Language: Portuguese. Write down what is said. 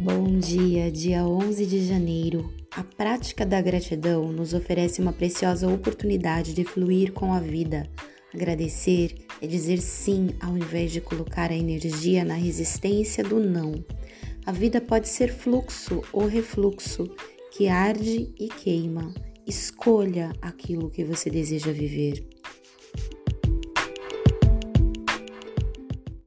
Bom dia, dia 11 de janeiro. A prática da gratidão nos oferece uma preciosa oportunidade de fluir com a vida. Agradecer é dizer sim ao invés de colocar a energia na resistência do não. A vida pode ser fluxo ou refluxo, que arde e queima. Escolha aquilo que você deseja viver.